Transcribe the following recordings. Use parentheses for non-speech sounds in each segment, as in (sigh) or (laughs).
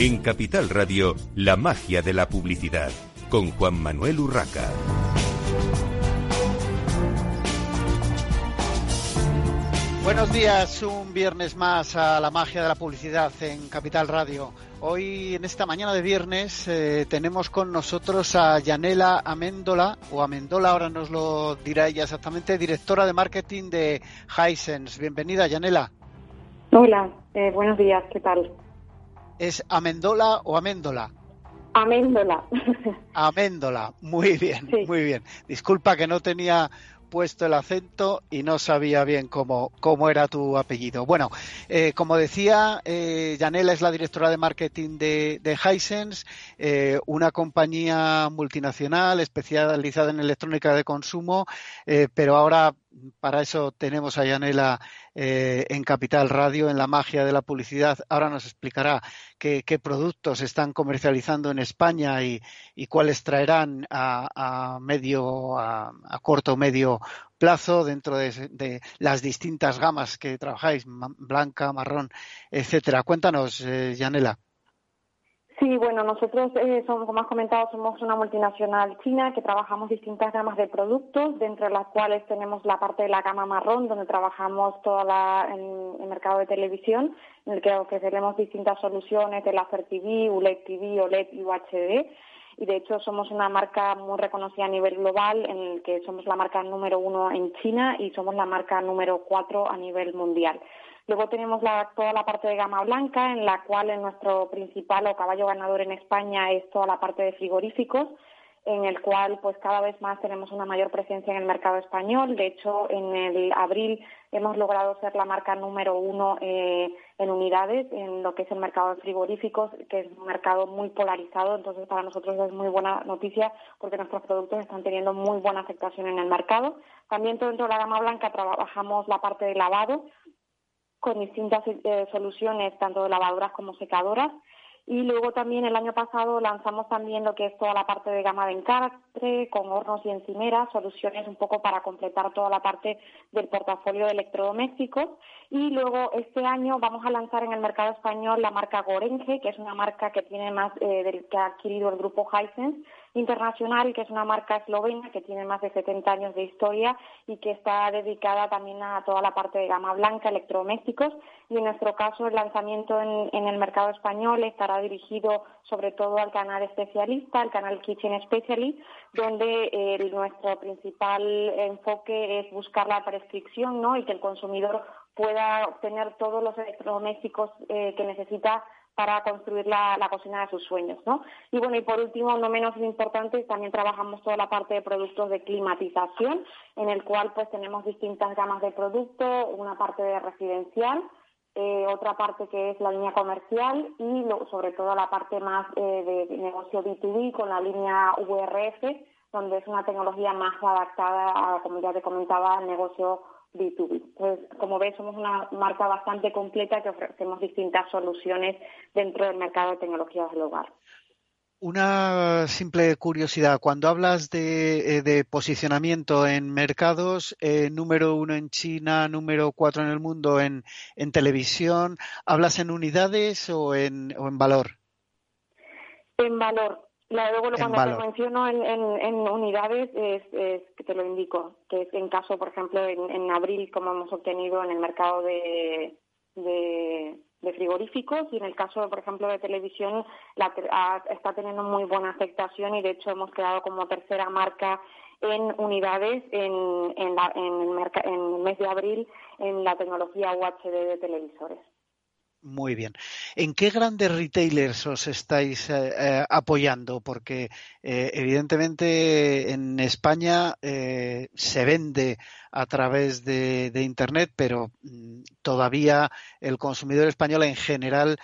En Capital Radio, la magia de la publicidad, con Juan Manuel Urraca. Buenos días, un viernes más a la magia de la publicidad en Capital Radio. Hoy, en esta mañana de viernes, eh, tenemos con nosotros a Yanela Amendola, o Amendola, ahora nos lo dirá ella exactamente, directora de marketing de Hisense. Bienvenida, Yanela. Hola, eh, buenos días, ¿qué tal? ¿Es Amendola o Améndola? Améndola. Améndola, muy bien, muy bien. Disculpa que no tenía puesto el acento y no sabía bien cómo, cómo era tu apellido. Bueno, eh, como decía, eh, Yanela es la directora de marketing de, de Hisense, eh, una compañía multinacional especializada en electrónica de consumo, eh, pero ahora para eso tenemos a Yanela eh, en Capital Radio, en la magia de la publicidad. Ahora nos explicará qué, productos están comercializando en España y, cuáles traerán a, medio, a, corto o medio plazo dentro de, las distintas gamas que trabajáis, blanca, marrón, etcétera. Cuéntanos, eh, Yanela. Sí, bueno, nosotros, eh, somos, como has comentado, somos una multinacional china que trabajamos distintas gamas de productos, dentro de las cuales tenemos la parte de la gama marrón, donde trabajamos toda la, en el mercado de televisión, en el que ofreceremos distintas soluciones de láser TV, ULED TV, OLED y UHD. Y de hecho somos una marca muy reconocida a nivel global, en el que somos la marca número uno en China y somos la marca número cuatro a nivel mundial. Luego tenemos toda la parte de gama blanca, en la cual nuestro principal o caballo ganador en España es toda la parte de frigoríficos, en el cual pues cada vez más tenemos una mayor presencia en el mercado español. De hecho, en el abril hemos logrado ser la marca número uno eh, en unidades en lo que es el mercado de frigoríficos, que es un mercado muy polarizado. Entonces, para nosotros es muy buena noticia porque nuestros productos están teniendo muy buena aceptación en el mercado. También dentro de la gama blanca trabajamos la parte de lavado, con distintas eh, soluciones, tanto de lavadoras como secadoras. Y luego también el año pasado lanzamos también lo que es toda la parte de gama de encastre, con hornos y encimeras, soluciones un poco para completar toda la parte del portafolio de electrodomésticos. Y luego este año vamos a lanzar en el mercado español la marca Gorenge, que es una marca que tiene más eh, del que ha adquirido el grupo Hisense Internacional, que es una marca eslovena que tiene más de 70 años de historia y que está dedicada también a toda la parte de gama blanca, electrodomésticos. Y en nuestro caso, el lanzamiento en, el mercado español estará dirigido sobre todo al canal especialista, al canal Kitchen Specialist, donde eh, nuestro principal enfoque es buscar la prescripción ¿no? y que el consumidor pueda obtener todos los electrodomésticos eh, que necesita para construir la, cocina de sus sueños, ¿no? Y bueno, y por último, no menos importante, también trabajamos toda la parte de productos de climatización, en el cual pues tenemos distintas gamas de productos, una parte de residencial, eh, otra parte que es la línea comercial y sobre todo la parte más eh, de negocio B2B con la línea VRF, donde es una tecnología más adaptada, a, como ya te comentaba, al negocio B2B. Pues como ves, somos una marca bastante completa que ofrecemos distintas soluciones dentro del mercado de tecnologías del hogar. Una simple curiosidad, cuando hablas de, eh, posicionamiento en mercados, eh, número uno en China, número cuatro en el mundo en, en televisión, ¿hablas en unidades o en, o en valor? En valor, luego cuando te menciono en, en, unidades es, que te lo indico, que es en caso, por ejemplo, en, abril, como hemos obtenido en el mercado de, de, frigoríficos y en el caso, por ejemplo, de televisión la, está teniendo muy buena aceptación y de hecho hemos quedado como tercera marca en unidades en, en, en, el, en el mes de abril en la tecnología UHD de televisores. Muy bien. ¿En qué grandes retailers os estáis eh, eh, apoyando? Porque eh, evidentemente en España se vende a través de, Internet, pero mm, todavía el consumidor español en general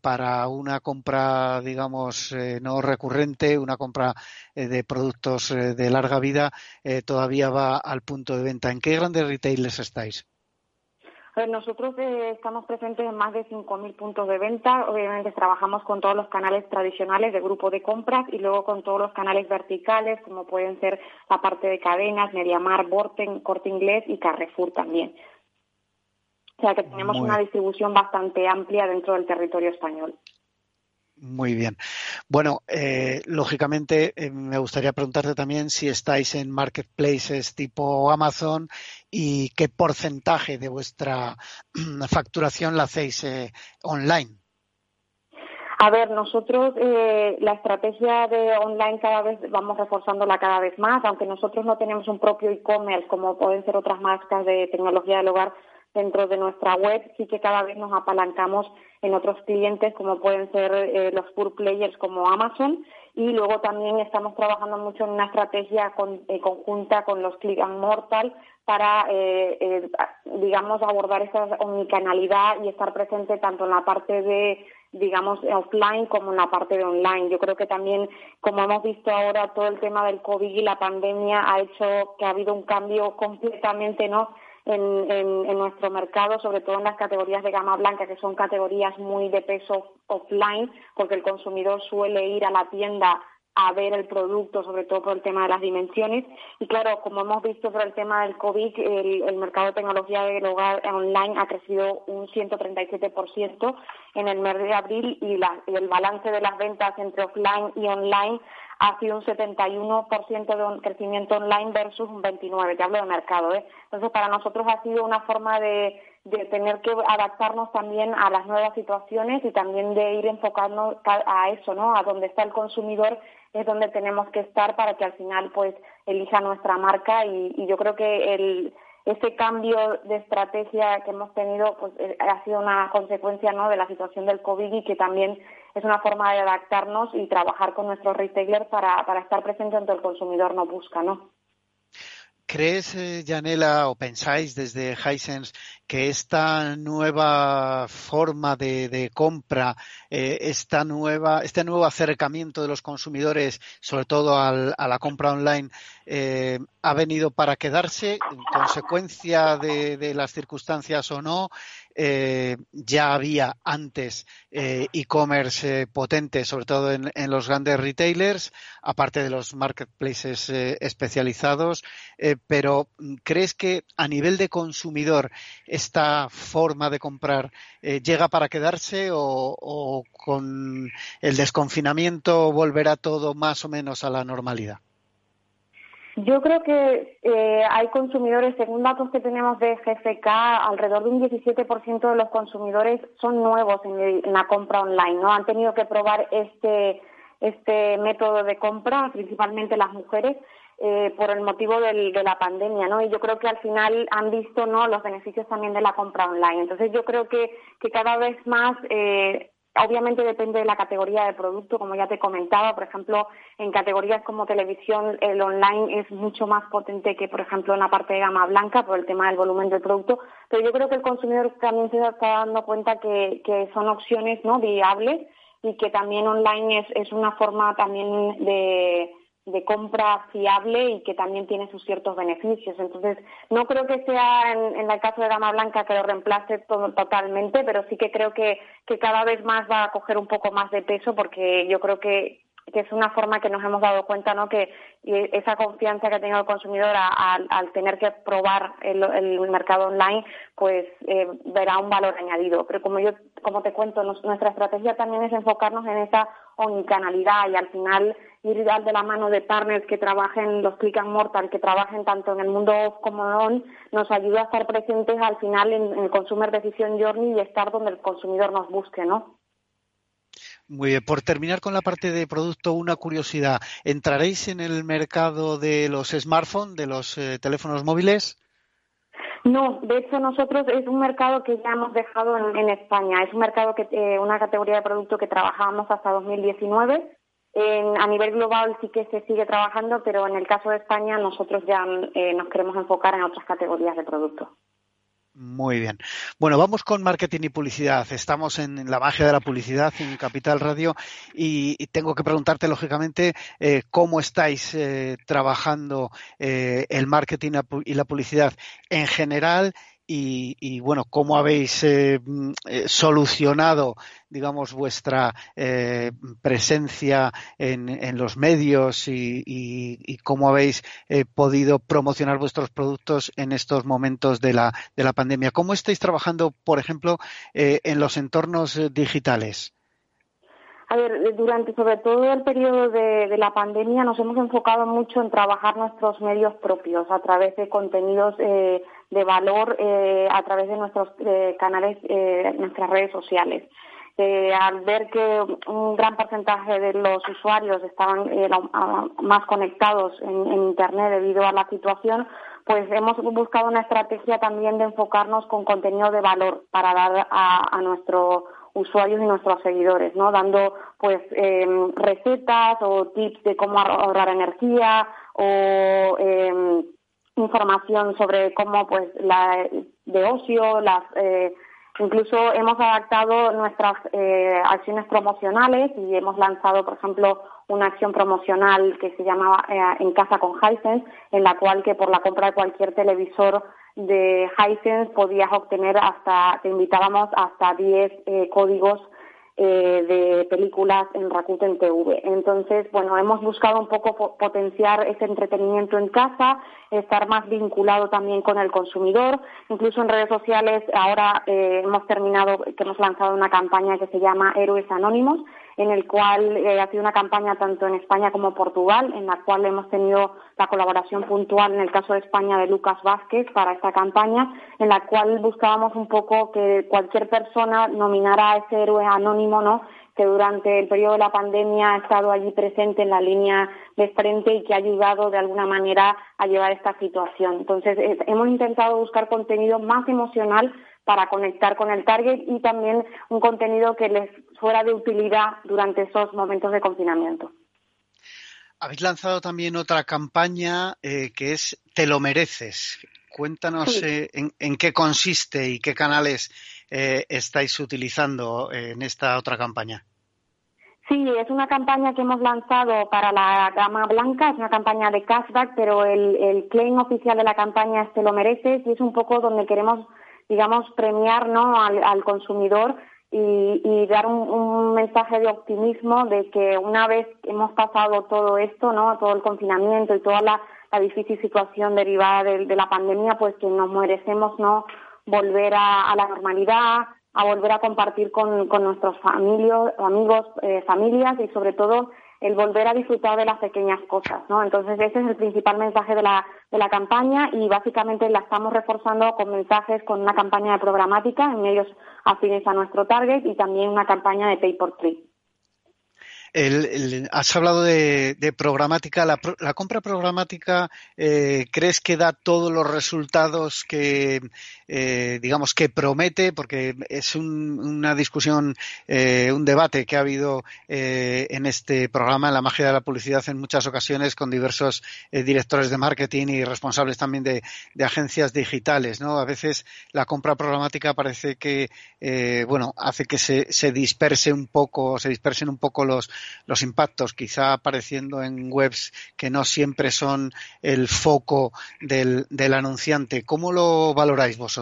para una compra, digamos, no recurrente, una compra de productos de larga vida, todavía va al punto de venta. ¿En qué grandes retailers estáis? Nosotros eh, estamos presentes en más de 5.000 puntos de venta. Obviamente trabajamos con todos los canales tradicionales de grupo de compras y luego con todos los canales verticales, como pueden ser la parte de cadenas, Mediamar, Borten, Corte Inglés y Carrefour también. O sea que tenemos una distribución bastante amplia dentro del territorio español. Muy bien. Bueno, eh, lógicamente eh, me gustaría preguntarte también si estáis en marketplaces tipo Amazon y qué porcentaje de vuestra (clears throat) facturación la hacéis eh, online. A ver, nosotros la estrategia de online cada vez vamos reforzándola cada vez más, aunque nosotros no tenemos un propio e-commerce como pueden ser otras marcas de tecnología del hogar dentro de nuestra web, sí que cada vez nos apalancamos en otros clientes como pueden ser eh, los pure players como Amazon y luego también estamos trabajando mucho en una estrategia eh, conjunta con los Click and Mortal para, eh, digamos, abordar esa omnicanalidad y estar presente tanto en la parte de digamos, offline como en la parte de online. Yo creo que también, como hemos visto ahora, todo el tema del COVID y la pandemia ha hecho que ha habido un cambio completamente, ¿no?, en, en, nuestro mercado, sobre todo en las categorías de gama blanca, que son categorías muy de peso offline, porque el consumidor suele ir a la tienda a ver el producto, sobre todo por el tema de las dimensiones. Y claro, como hemos visto por el tema del COVID, el, mercado de tecnología del hogar online ha crecido un 137% en el mes de abril y, y el balance de las ventas entre offline y online ha sido un 71% de un crecimiento online versus un 29%, te hablo de mercado. ¿eh? Entonces, para nosotros ha sido una forma de, de tener que adaptarnos también a las nuevas situaciones y también de ir enfocando a eso, ¿no? A donde está el consumidor es donde tenemos que estar para que al final, pues, elija nuestra marca y, y yo creo que el ese cambio de estrategia que hemos tenido pues eh, ha sido una consecuencia ¿no? de la situación del COVID y que también es una forma de adaptarnos y trabajar con nuestros retailers para, para estar presente donde el consumidor nos busca, ¿no? ¿Crees, eh, Janela, o pensáis desde Hisense que esta nueva forma de, compra, eh, esta nueva, este nuevo acercamiento de los consumidores, sobre todo a la compra online, eh, ha venido para quedarse, en consecuencia de las circunstancias o no? Eh, ya había antes eh, e-commerce eh, potente, sobre todo en, los grandes retailers, aparte de los marketplaces especializados. pero ¿crees que a nivel de consumidor esta forma de comprar llega para quedarse o con el desconfinamiento volverá todo más o menos a la normalidad? Yo creo que eh, hay consumidores, según datos que tenemos de GFK, alrededor de un 17% de los consumidores son nuevos en, la compra online, ¿no? Han tenido que probar este, este método de compra, principalmente las mujeres, eh, por el motivo del, de la pandemia, ¿no? Y yo creo que al final han visto, ¿no?, los beneficios también de la compra online. Entonces yo creo que, que cada vez más eh, Obviamente depende de la categoría de producto, como ya te comentaba. Por ejemplo, en categorías como televisión, el online es mucho más potente que, por ejemplo, en la parte de gama blanca por el tema del volumen del producto. Pero yo creo que el consumidor también se está dando cuenta que, que son opciones no viables y que también online es, es una forma también de, de compra fiable y que también tiene sus ciertos beneficios. Entonces, no creo que sea en, en el caso de Gama Blanca que lo reemplace todo, totalmente, pero sí que creo que, que cada vez más va a coger un poco más de peso porque yo creo que, que es una forma que nos hemos dado cuenta, ¿no? Que esa confianza que ha tenido el consumidor al tener que probar el, el mercado online, pues eh, verá un valor añadido. Pero como yo, como te cuento, nuestra estrategia también es enfocarnos en esa omnicanalidad y al final ir de la mano de partners que trabajen los click and mortal, que trabajen tanto en el mundo off como on, nos ayuda a estar presentes al final en, el Consumer Decision Journey y estar donde el consumidor nos busque, ¿no? Muy bien. Por terminar con la parte de producto, una curiosidad. ¿Entraréis en el mercado de los smartphones, de los eh, teléfonos móviles? No, de hecho nosotros es un mercado que ya hemos dejado en, España. Es un mercado que eh, una categoría de producto que trabajábamos hasta 2019. En, a nivel global sí que se sigue trabajando, pero en el caso de España nosotros ya eh, nos queremos enfocar en otras categorías de producto. Muy bien. Bueno, vamos con marketing y publicidad. Estamos en la magia de la publicidad en Capital Radio y, tengo que preguntarte, lógicamente, eh, cómo estáis eh, trabajando eh, el marketing y la publicidad en general y, bueno, cómo habéis eh, mm, eh, solucionado, digamos, vuestra eh, presencia en, los medios y, cómo habéis podido promocionar vuestros productos en estos momentos de la, de la pandemia. ¿Cómo estáis trabajando, por ejemplo, en los entornos digitales? A ver, durante sobre todo el periodo de, la pandemia nos hemos enfocado mucho en trabajar nuestros medios propios a través de contenidos eh, de valor eh, a través de nuestros eh, canales, nuestras redes sociales. al ver que un gran porcentaje de los usuarios estaban más conectados en, Internet debido a la situación, pues hemos buscado una estrategia también de enfocarnos con contenido de valor para dar a nuestro usuarios y nuestros seguidores, ¿no? Dando pues em, recetas o tips de cómo ahorrar energía o em, información sobre cómo pues la de ocio, las eh, incluso hemos adaptado nuestras eh, acciones promocionales y hemos lanzado, por ejemplo, una acción promocional que se llamaba eh, En casa con Hisense, en la cual que por la compra de cualquier televisor de Hisense podías obtener hasta, te invitábamos hasta 10 eh, códigos eh, de películas en Rakuten TV. Entonces, bueno, hemos buscado un poco potenciar ese entretenimiento en casa, estar más vinculado también con el consumidor. Incluso en redes sociales, ahora eh, hemos terminado, que hemos lanzado una campaña que se llama Héroes Anónimos, en el cual eh, ha sido una campaña tanto en España como Portugal, en la cual hemos tenido la colaboración puntual en el caso de España de Lucas Vázquez para esta campaña, en la cual buscábamos un poco que cualquier persona nominara a ese héroe anónimo, ¿no? que durante el periodo de la pandemia ha estado allí presente en la línea de frente y que ha ayudado de alguna manera a llevar esta situación. Entonces, eh, hemos intentado buscar contenido más emocional para conectar con el target y también un contenido que les fuera de utilidad durante esos momentos de confinamiento. Habéis lanzado también otra campaña eh, que es Te lo mereces. Cuéntanos eh, en, qué consiste y qué canales eh, estáis utilizando en esta otra campaña. Sí, es una campaña que hemos lanzado para la gama blanca, es una campaña de cashback, pero el, el claim oficial de la campaña es Te lo mereces y es un poco donde queremos digamos, premiar ¿no? al, consumidor y, dar un, mensaje de optimismo de que una vez hemos pasado todo esto, ¿no? todo el confinamiento y toda la, difícil situación derivada de, la pandemia, pues que nos merecemos ¿no? volver a, la normalidad, a volver a compartir con, nuestros familios, amigos, eh, familias y sobre todo el volver a disfrutar de las pequeñas cosas, ¿no? Entonces ese es el principal mensaje de la, de la campaña y básicamente la estamos reforzando con mensajes con una campaña de programática en medios afines a nuestro target y también una campaña de pay por click has hablado de, programática. La, compra programática, eh, ¿crees que da todos los resultados que, eh, digamos, que promete? Porque es una discusión, eh, un debate que ha habido en este programa, en la magia de la publicidad, en muchas ocasiones con diversos directores de marketing y responsables también de, agencias digitales. ¿no? A veces la compra programática parece que, bueno, hace que se, se disperse un poco, se dispersen un poco los los impactos, quizá apareciendo en webs que no siempre son el foco del, del anunciante. ¿Cómo lo valoráis vosotros?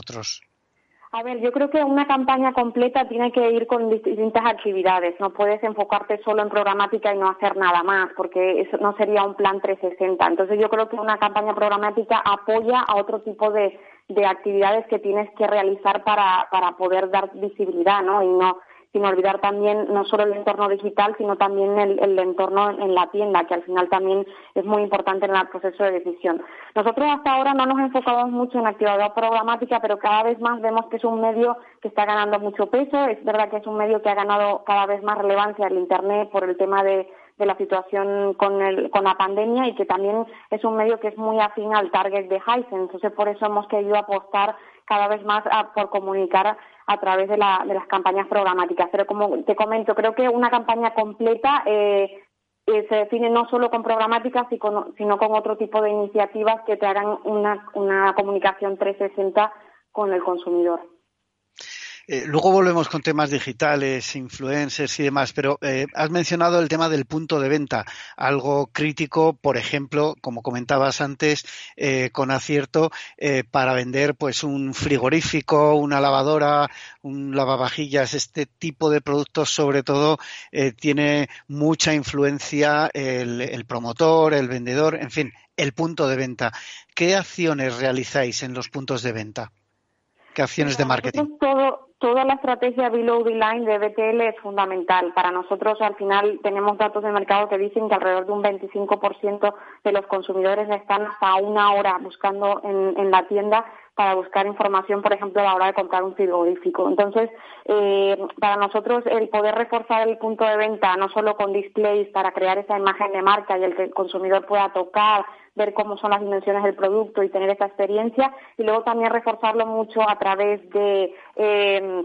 A ver, yo creo que una campaña completa tiene que ir con distintas actividades. No puedes enfocarte solo en programática y no hacer nada más, porque eso no sería un plan 360. Entonces, yo creo que una campaña programática apoya a otro tipo de, de actividades que tienes que realizar para, para poder dar visibilidad, ¿no? Y no sin olvidar también no solo el entorno digital, sino también el, entorno en la tienda, que al final también es muy importante en el proceso de decisión. Nosotros hasta ahora no nos enfocamos mucho en actividad programática, pero cada vez más vemos que es un medio que está ganando mucho peso. Es verdad que es un medio que ha ganado cada vez más relevancia el Internet por el tema de, la situación con, el, con la pandemia y que también es un medio que es muy afín al target de Hisense. Entonces, por eso hemos querido apostar cada vez más por comunicar a través de, la, de las campañas programáticas. Pero como te comento, creo que una campaña completa eh, eh, se define no solo con programáticas, sino con otro tipo de iniciativas que te hagan una, una comunicación 360 con el consumidor. Eh, luego volvemos con temas digitales, influencers y demás, pero eh, has mencionado el tema del punto de venta, algo crítico, por ejemplo, como comentabas antes, eh, con acierto para vender pues un frigorífico, una lavadora, un lavavajillas, este tipo de productos, sobre todo, tiene mucha influencia el, el promotor, el vendedor, en fin, el punto de venta. ¿Qué acciones realizáis en los puntos de venta? ¿Qué acciones de marketing? Todo, toda la estrategia below the line de BTL es fundamental. Para nosotros, al final, tenemos datos de mercado que dicen que alrededor de un 25% de los consumidores están hasta una hora buscando en, la tienda para buscar información, por ejemplo, a la hora de comprar un frigorífico. Entonces, eh, para nosotros, el poder reforzar el punto de venta, no solo con displays para crear esa imagen de marca y el que el consumidor pueda tocar, ver cómo son las dimensiones del producto y tener esa experiencia, y luego también reforzarlo mucho a través de eh,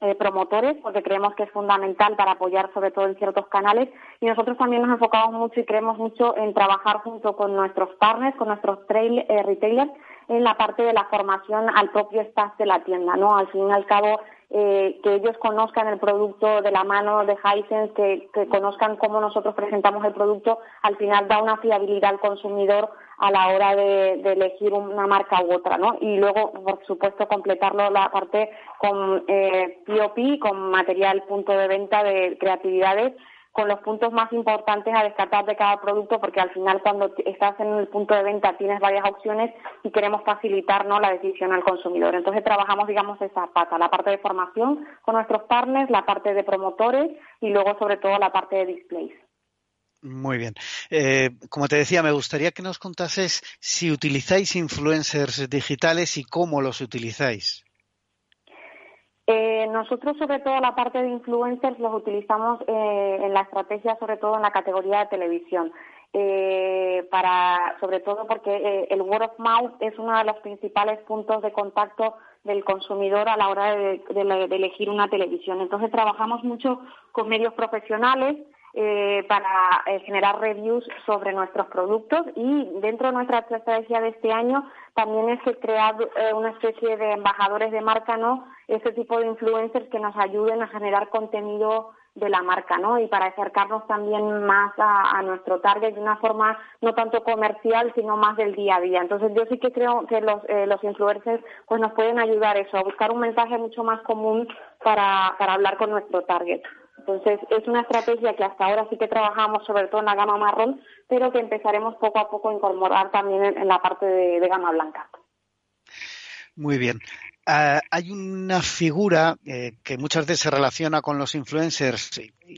eh, promotores, porque creemos que es fundamental para apoyar sobre todo en ciertos canales. Y nosotros también nos enfocamos mucho y creemos mucho en trabajar junto con nuestros partners, con nuestros trail, eh, retailers, en la parte de la formación al propio staff de la tienda, ¿no? Al fin y al cabo, eh, que ellos conozcan el producto de la mano de Hisense, que, que, conozcan cómo nosotros presentamos el producto, al final da una fiabilidad al consumidor a la hora de, elegir una marca u otra, ¿no? Y luego, por supuesto, completarlo la parte con eh, POP, con material punto de venta de creatividades, con los puntos más importantes a descartar de cada producto, porque al final cuando estás en el punto de venta tienes varias opciones y queremos facilitar ¿no? la decisión al consumidor. Entonces trabajamos, digamos, esa pata, la parte de formación con nuestros partners, la parte de promotores y luego, sobre todo, la parte de displays. Muy bien. Eh, como te decía, me gustaría que nos contases si utilizáis influencers digitales y cómo los utilizáis. Eh, nosotros, sobre todo, la parte de influencers los utilizamos eh, en la estrategia, sobre todo en la categoría de televisión. para, sobre todo porque el word of mouth es uno de los principales puntos de contacto del consumidor a la hora de elegir una televisión. Entonces, trabajamos mucho con medios profesionales eh, para eh, generar reviews sobre nuestros productos y dentro de nuestra estrategia de este año también es crear eh, una especie de embajadores de marca, ¿no? Ese tipo de influencers que nos ayuden a generar contenido de la marca, ¿no? Y para acercarnos también más a, nuestro target de una forma no tanto comercial, sino más del día a día. Entonces yo sí que creo que los, los influencers pues nos pueden ayudar eso, a buscar un mensaje mucho más común para, para hablar con nuestro target. Entonces, es una estrategia que hasta ahora sí que trabajamos, sobre todo en la gama marrón, pero que empezaremos poco a poco a incorporar también en, la parte de gama blanca. Muy bien. Ah, hay una figura eh, que muchas veces se relaciona con los influencers,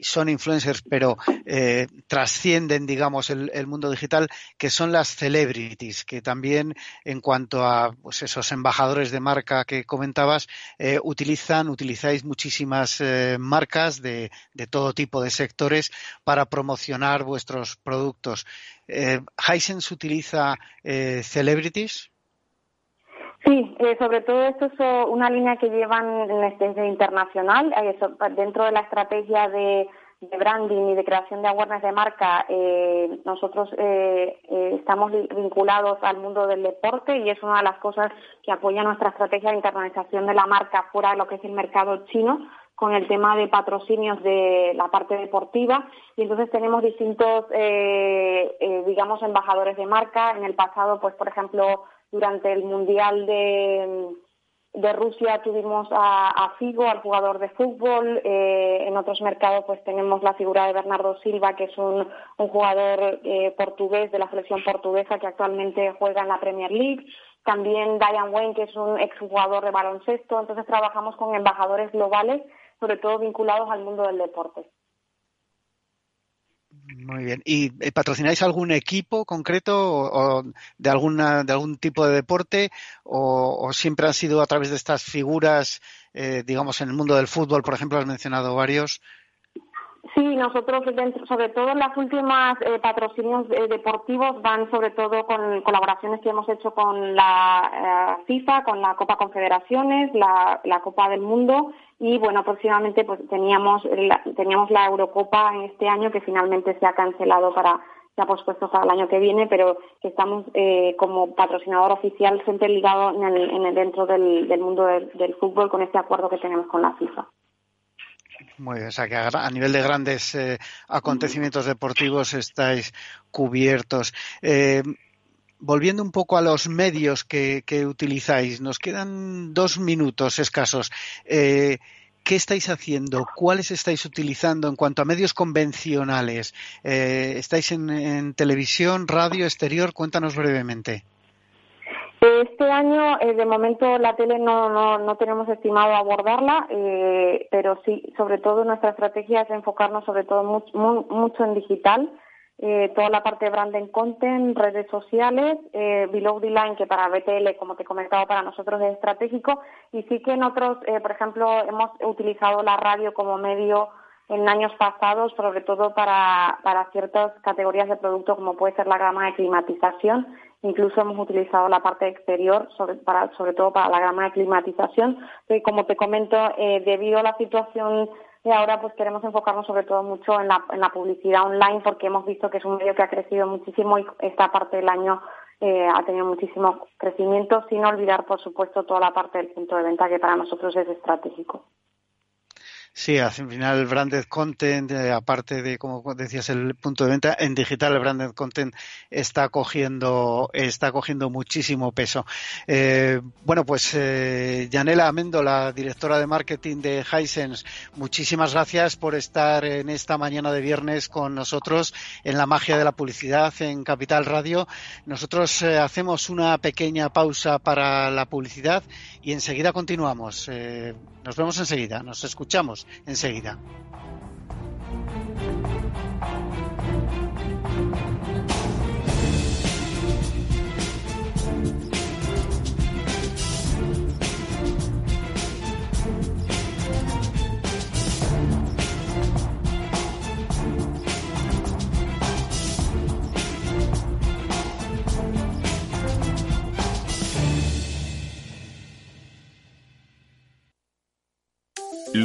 son influencers, pero eh, trascienden, digamos, el, mundo digital, que son las celebrities, que también, en cuanto a pues, esos embajadores de marca que comentabas, eh, utilizan, utilizáis muchísimas marcas de, de, todo tipo de sectores para promocionar vuestros productos. ¿Hisense utiliza celebrities? Sí, eh, sobre todo esto es una línea que llevan desde internacional, eh, dentro de la estrategia de, branding y de creación de awareness de marca, eh, nosotros estamos vinculados al mundo del deporte y es una de las cosas que apoya nuestra estrategia de internalización de la marca fuera de lo que es el mercado chino con el tema de patrocinios de la parte deportiva y entonces tenemos distintos, digamos, embajadores de marca. En el pasado, pues, por ejemplo, durante el Mundial de, Rusia tuvimos a, Figo, al jugador de fútbol. Eh, en otros mercados pues tenemos la figura de Bernardo Silva, que es un, un jugador eh, portugués de la selección portuguesa que actualmente juega en la Premier League. También Diane Wayne, que es un exjugador de baloncesto. Entonces trabajamos con embajadores globales, sobre todo vinculados al mundo del deporte. Muy bien. ¿Y eh, patrocináis algún equipo concreto o, de alguna de algún tipo de deporte o, siempre han sido a través de estas figuras, eh, digamos, en el mundo del fútbol, por ejemplo, has mencionado varios? Sí, nosotros, sobre todo en las últimas eh, patrocinios deportivos, van sobre todo con colaboraciones que hemos hecho con la FIFA, con la Copa Confederaciones, la, Copa del Mundo y bueno próximamente pues teníamos la, teníamos la Eurocopa en este año que finalmente se ha cancelado para se ha pospuesto para el año que viene pero que estamos eh, como patrocinador oficial siempre ligado en el, dentro del, mundo del, fútbol con este acuerdo que tenemos con la FIFA muy bien, o sea que a, nivel de grandes eh, acontecimientos deportivos estáis cubiertos. Eh, volviendo un poco a los medios que, utilizáis, nos quedan dos minutos escasos. Eh, ¿Qué estáis haciendo? ¿Cuáles estáis utilizando en cuanto a medios convencionales? ¿Estáis en, televisión, radio, exterior? Cuéntanos brevemente. Este año, eh, de momento, la tele no, no, no tenemos estimado abordarla, eh, pero sí, sobre todo nuestra estrategia es enfocarnos sobre todo mucho, mucho en digital, eh, toda la parte de branding content, redes sociales, eh, below the line, que para BTL, como te he comentado, para nosotros es estratégico, y sí que en otros, eh, por ejemplo, hemos utilizado la radio como medio en años pasados, sobre todo para, para ciertas categorías de producto, como puede ser la gama de climatización. Incluso hemos utilizado la parte exterior, sobre, todo para la gama de climatización. Y como te comento, eh, debido a la situación de ahora, pues queremos enfocarnos sobre todo mucho en la, en la publicidad online, porque hemos visto que es un medio que ha crecido muchísimo y esta parte del año eh, ha tenido muchísimo crecimiento, sin olvidar, por supuesto, toda la parte del punto de venta, que para nosotros es estratégico. Sí, al final el branded content, eh, aparte de, como decías, el punto de venta, en digital el branded content está cogiendo, está cogiendo muchísimo peso. Eh, bueno, pues eh, Yanela Amendo, la directora de marketing de Hisense, muchísimas gracias por estar en esta mañana de viernes con nosotros en la magia de la publicidad en Capital Radio. Nosotros eh, hacemos una pequeña pausa para la publicidad y enseguida continuamos. Nos vemos enseguida, nos escuchamos enseguida.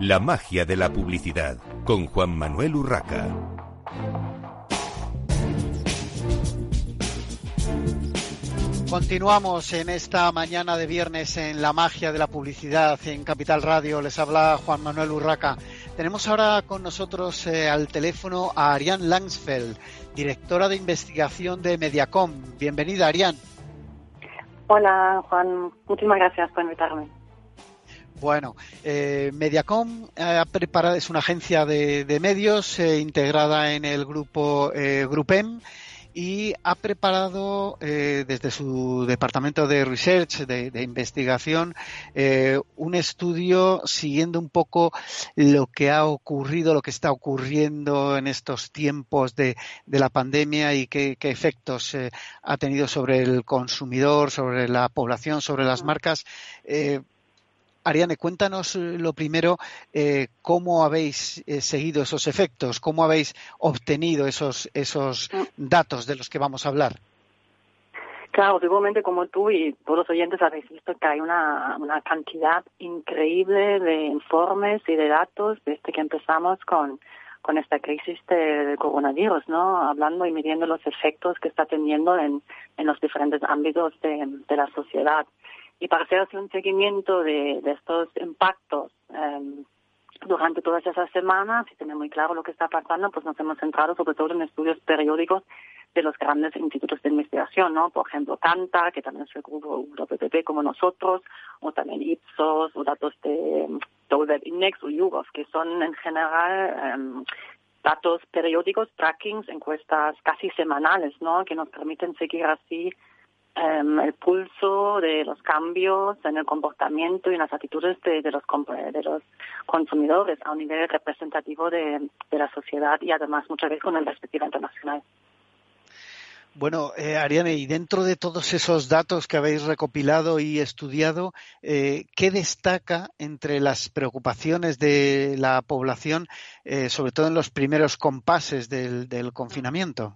La magia de la publicidad con Juan Manuel Urraca. Continuamos en esta mañana de viernes en la magia de la publicidad en Capital Radio. Les habla Juan Manuel Urraca. Tenemos ahora con nosotros eh, al teléfono a Ariane Langsfeld, directora de investigación de Mediacom. Bienvenida, Ariane. Hola, Juan. Muchísimas gracias por invitarme. Bueno, eh, Mediacom ha preparado, es una agencia de, medios eh, integrada en el grupo eh, Grupem y ha preparado eh, desde su departamento de research, de, investigación, eh, un estudio siguiendo un poco lo que ha ocurrido, lo que está ocurriendo en estos tiempos de, la pandemia y qué, efectos eh, ha tenido sobre el consumidor, sobre la población, sobre las marcas. Ariane, cuéntanos eh, lo primero, eh, cómo habéis eh, seguido esos efectos, cómo habéis obtenido esos, esos mm. datos de los que vamos a hablar. Claro, seguramente como tú y todos los oyentes habéis visto que hay una, una cantidad increíble de informes y de datos desde que empezamos con, con esta crisis del coronavirus, ¿no? Hablando y midiendo los efectos que está teniendo en, en los diferentes ámbitos de, de la sociedad. Y para hacer un seguimiento de, estos impactos em, durante todas esas semanas y tener muy claro lo que está pasando, pues nos hemos centrado sobre todo en estudios periódicos de los grandes institutos de investigación, ¿no? Por ejemplo, CANTA, que también es el grupo WPP como nosotros, o también Ipsos, o datos de WWEB Index o YouGov, que son en general em, datos periódicos, trackings, encuestas casi semanales, ¿no? Que nos permiten seguir así Em, el pulso de los cambios en el comportamiento y en las actitudes de, los, de los consumidores a un nivel representativo de, la sociedad y además muchas veces con la perspectiva internacional. Bueno, eh, Ariane, y dentro de todos esos datos que habéis recopilado y estudiado, eh, ¿qué destaca entre las preocupaciones de la población, eh, sobre todo en los primeros compases del confinamiento?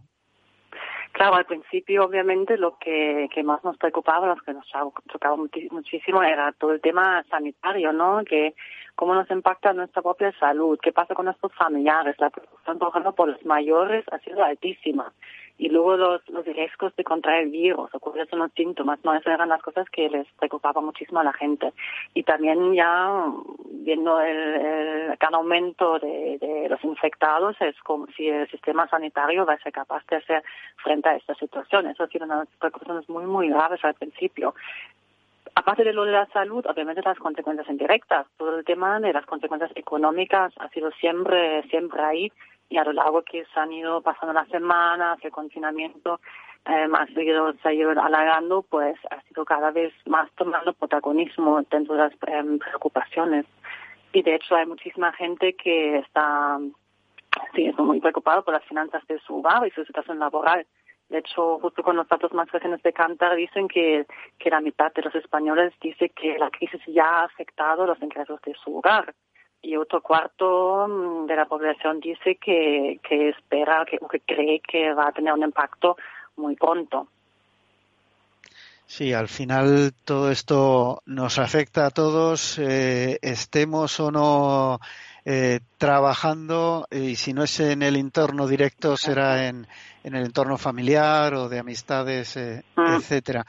Claro, al principio obviamente lo que, más nos preocupaba, lo que nos tocaba muchísimo era todo el tema sanitario, ¿no? Que cómo nos impacta nuestra propia salud, qué pasa con nuestros familiares, la preocupación, por ejemplo, por los mayores ha sido altísima y luego los, los riesgos de contraer el virus o cuáles los síntomas, ¿no? Esas eran las cosas que les preocupaba muchísimo a la gente. Y también ya viendo el, gran aumento de, de, los infectados, es como si el sistema sanitario va a ser capaz de hacer frente a esta situación. Eso ha sido una preocupaciones muy, muy graves al principio. Aparte de lo de la salud, obviamente las consecuencias indirectas. Todo el tema de las consecuencias económicas ha sido siempre, siempre ahí y a lo largo que se han ido pasando las semanas, el confinamiento eh, seguido, se ha ido alargando, pues ha sido cada vez más tomando protagonismo dentro de las em, preocupaciones. Y de hecho hay muchísima gente que está, sí, muy preocupado por las finanzas de su hogar y su situación laboral. De hecho, justo con los datos más recientes de Cantar dicen que, que la mitad de los españoles dice que la crisis ya ha afectado los ingresos de su hogar y otro cuarto mm, de la población dice que, que espera que, o que cree que va a tener un impacto muy pronto. Sí, al final todo esto nos afecta a todos, eh, estemos o no eh, trabajando y si no es en el entorno directo será en, en el entorno familiar o de amistades, eh, mm. etcétera.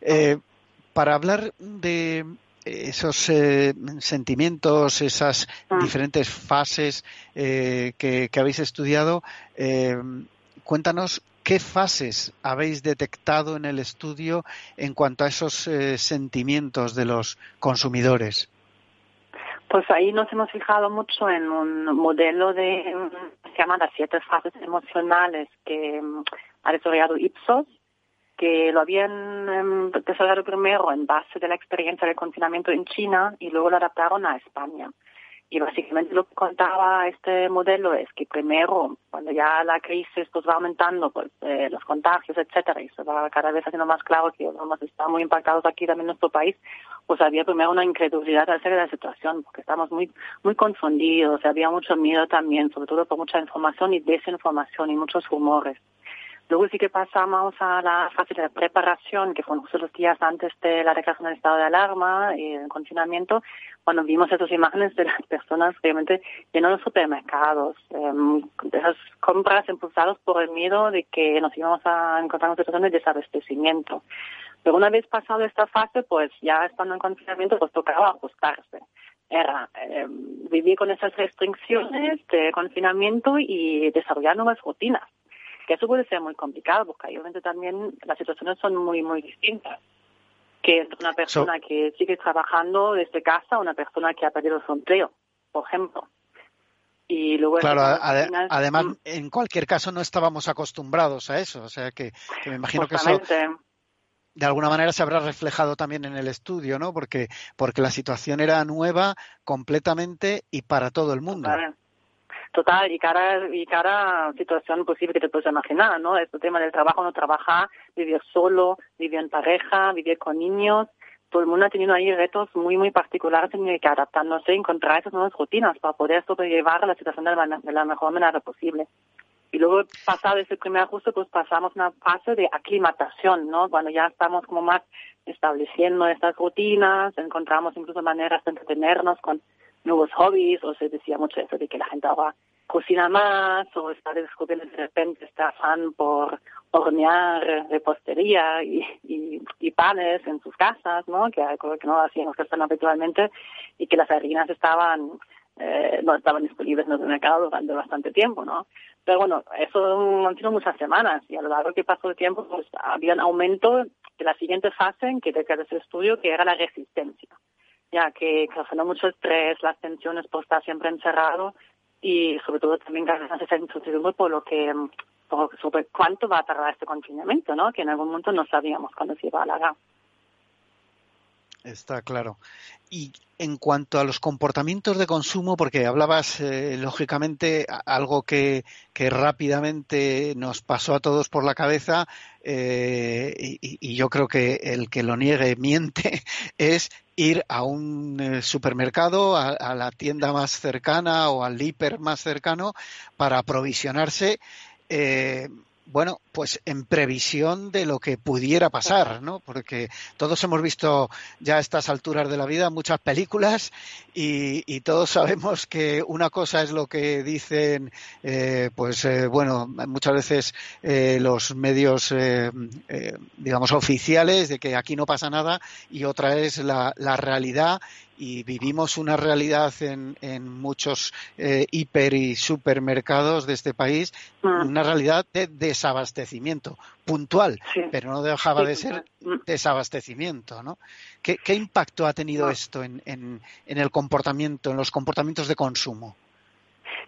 Eh, para hablar de, esos eh, sentimientos, esas ah. diferentes fases eh, que, habéis estudiado, eh, cuéntanos qué fases habéis detectado en el estudio en cuanto a esos sentimientos de los consumidores. Pues ahí nos hemos fijado mucho en un modelo de, se llama las siete fases emocionales que mm, ha desarrollado Ipsos que lo habían em, desarrollado primero en base de la experiencia del confinamiento en China y luego lo adaptaron a España. Y básicamente lo que contaba este modelo es que primero, cuando ya la crisis pues, va aumentando, pues, eh, los contagios, etcétera, y se va cada vez haciendo más claro que vamos a estar muy impactados aquí también en nuestro país, pues había primero una incredulidad acerca de la situación, porque estamos muy, muy confundidos, había mucho miedo también, sobre todo por mucha información y desinformación y muchos rumores. Luego sí que pasamos a la fase de preparación, que fue justo los días antes de la declaración del estado de alarma y el confinamiento, cuando vimos esas imágenes de las personas realmente llenas de los supermercados, eh, esas compras impulsadas por el miedo de que nos íbamos a encontrar en una situación de desabastecimiento. Pero una vez pasado esta fase, pues ya estando en confinamiento, pues tocaba ajustarse era eh, vivir con esas restricciones de confinamiento y desarrollar nuevas rutinas que eso puede ser muy complicado porque obviamente también las situaciones son muy, muy distintas. que entre una persona que sigue trabajando desde casa una persona que ha perdido su empleo, por ejemplo. Y luego claro, además, mm. en cualquier caso no estábamos acostumbrados a eso, o sea que, me imagino que eso de alguna manera se habrá reflejado también en el estudio, ¿no? Porque, porque la situación era nueva completamente y para todo el mundo. Total, y cada, y cada situación posible que te puedes imaginar, ¿no? Este tema del trabajo, no trabajar, vivir solo, vivir en pareja, vivir con niños, todo el mundo ha tenido ahí retos muy, muy particulares en que adaptándose, encontrar esas nuevas rutinas para poder sobrellevar la situación de la, de la mejor manera posible. Y luego, pasado ese primer ajuste, pues pasamos una fase de aclimatación, ¿no? Cuando ya estamos como más estableciendo estas rutinas, encontramos incluso maneras de entretenernos con nuevos hobbies, o se decía mucho eso de que la gente ahora cocina más, o está descubriendo de repente este afán por hornear repostería y, y, panes en sus casas, ¿no? Que algo que no hacíamos que habitualmente, y que las harinas estaban eh, no estaban disponibles en el mercado durante bastante tiempo, ¿no? Pero bueno, eso han sido muchas semanas y a lo largo que pasó el tiempo, pues había un aumento de la siguiente fase en que de ese estudio, que era la resistencia, ya que causando mucho estrés, las tensiones por estar siempre encerrado y sobre todo también gracias esa incertidumbre por lo que sobre cuánto va a tardar este confinamiento, ¿no? Que en algún momento no sabíamos cuándo se iba a alargar. Está claro. Y en cuanto a los comportamientos de consumo, porque hablabas, eh, lógicamente, algo que, rápidamente nos pasó a todos por la cabeza, eh, y, yo creo que el que lo niegue (laughs) miente, es ir a un eh, supermercado, a, a la tienda más cercana o al hiper más cercano para aprovisionarse. Eh, bueno, pues en previsión de lo que pudiera pasar, ¿no? Porque todos hemos visto ya a estas alturas de la vida muchas películas y, todos sabemos que una cosa es lo que dicen, eh, pues eh, bueno, muchas veces eh, los medios, digamos, oficiales de que aquí no pasa nada y otra es la, la realidad y vivimos una realidad en, en muchos eh, hiper y supermercados de este país, mm. una realidad de desabastecimiento puntual, pero no dejaba de ser mm. desabastecimiento, ¿no? ¿Qué, ¿Qué, impacto ha tenido esto en, en, en el comportamiento, en los comportamientos de consumo?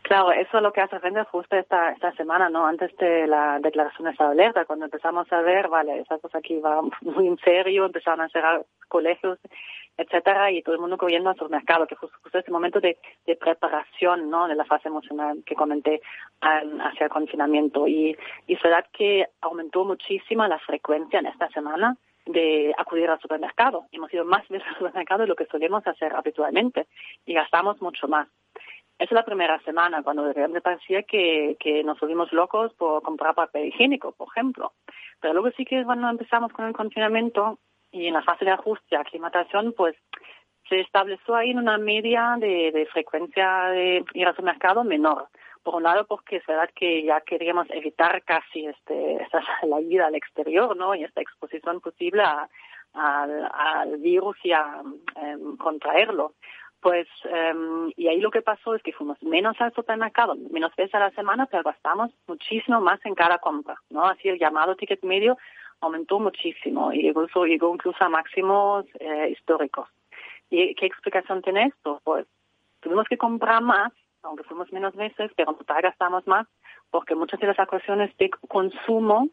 Claro, eso es lo que hace frente justo esta, esta semana, ¿no? Antes de la declaración de esta alerta, cuando empezamos a ver, vale, esa cosa aquí va (laughs) muy en serio, empezaron a cerrar colegios, etcétera, y todo el mundo corriendo al supermercado, que justo, justo ese momento de, de, preparación, ¿no? De la fase emocional que comenté hacia el confinamiento. Y, y es verdad que aumentó muchísimo la frecuencia en esta semana de acudir al supermercado. Hemos ido más veces al supermercado de lo que solemos hacer habitualmente y gastamos mucho más. Esa es la primera semana, cuando repente parecía que, que nos volvimos locos por comprar papel higiénico, por ejemplo. Pero luego sí que cuando empezamos con el confinamiento y en la fase de ajuste, aclimatación, pues se estableció ahí una media de, de frecuencia de ir al supermercado menor. Por un lado, porque es verdad que ya queríamos evitar casi este, esta, (laughs) la ida al exterior, ¿no? Y esta exposición posible a, al, al virus y a em, contraerlo. Pues, um, y ahí lo que pasó es que fuimos menos al supermercado, menos veces a la semana, pero gastamos muchísimo más en cada compra, ¿no? Así el llamado ticket medio aumentó muchísimo y incluso llegó incluso a máximos eh, históricos. ¿Y qué explicación tiene esto? Pues tuvimos que comprar más, aunque fuimos menos veces, pero en total gastamos más, porque muchas de las ocasiones de consumo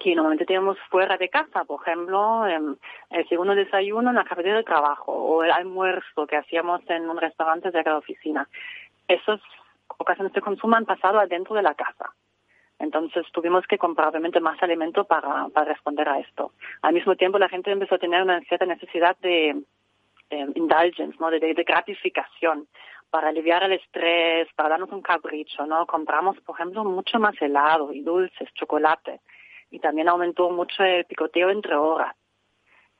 que normalmente tenemos fuera de casa, por ejemplo, el segundo desayuno en la cafetería de trabajo o el almuerzo que hacíamos en un restaurante de la oficina. Esas ocasiones de consumo han pasado adentro de la casa. Entonces tuvimos que comprar obviamente más alimento para, para responder a esto. Al mismo tiempo la gente empezó a tener una cierta necesidad de indulgence, ¿no? De, de, gratificación para aliviar el estrés, para darnos un capricho, ¿no? Compramos, por ejemplo, mucho más helado y dulces, chocolate y también aumentó mucho el picoteo entre horas.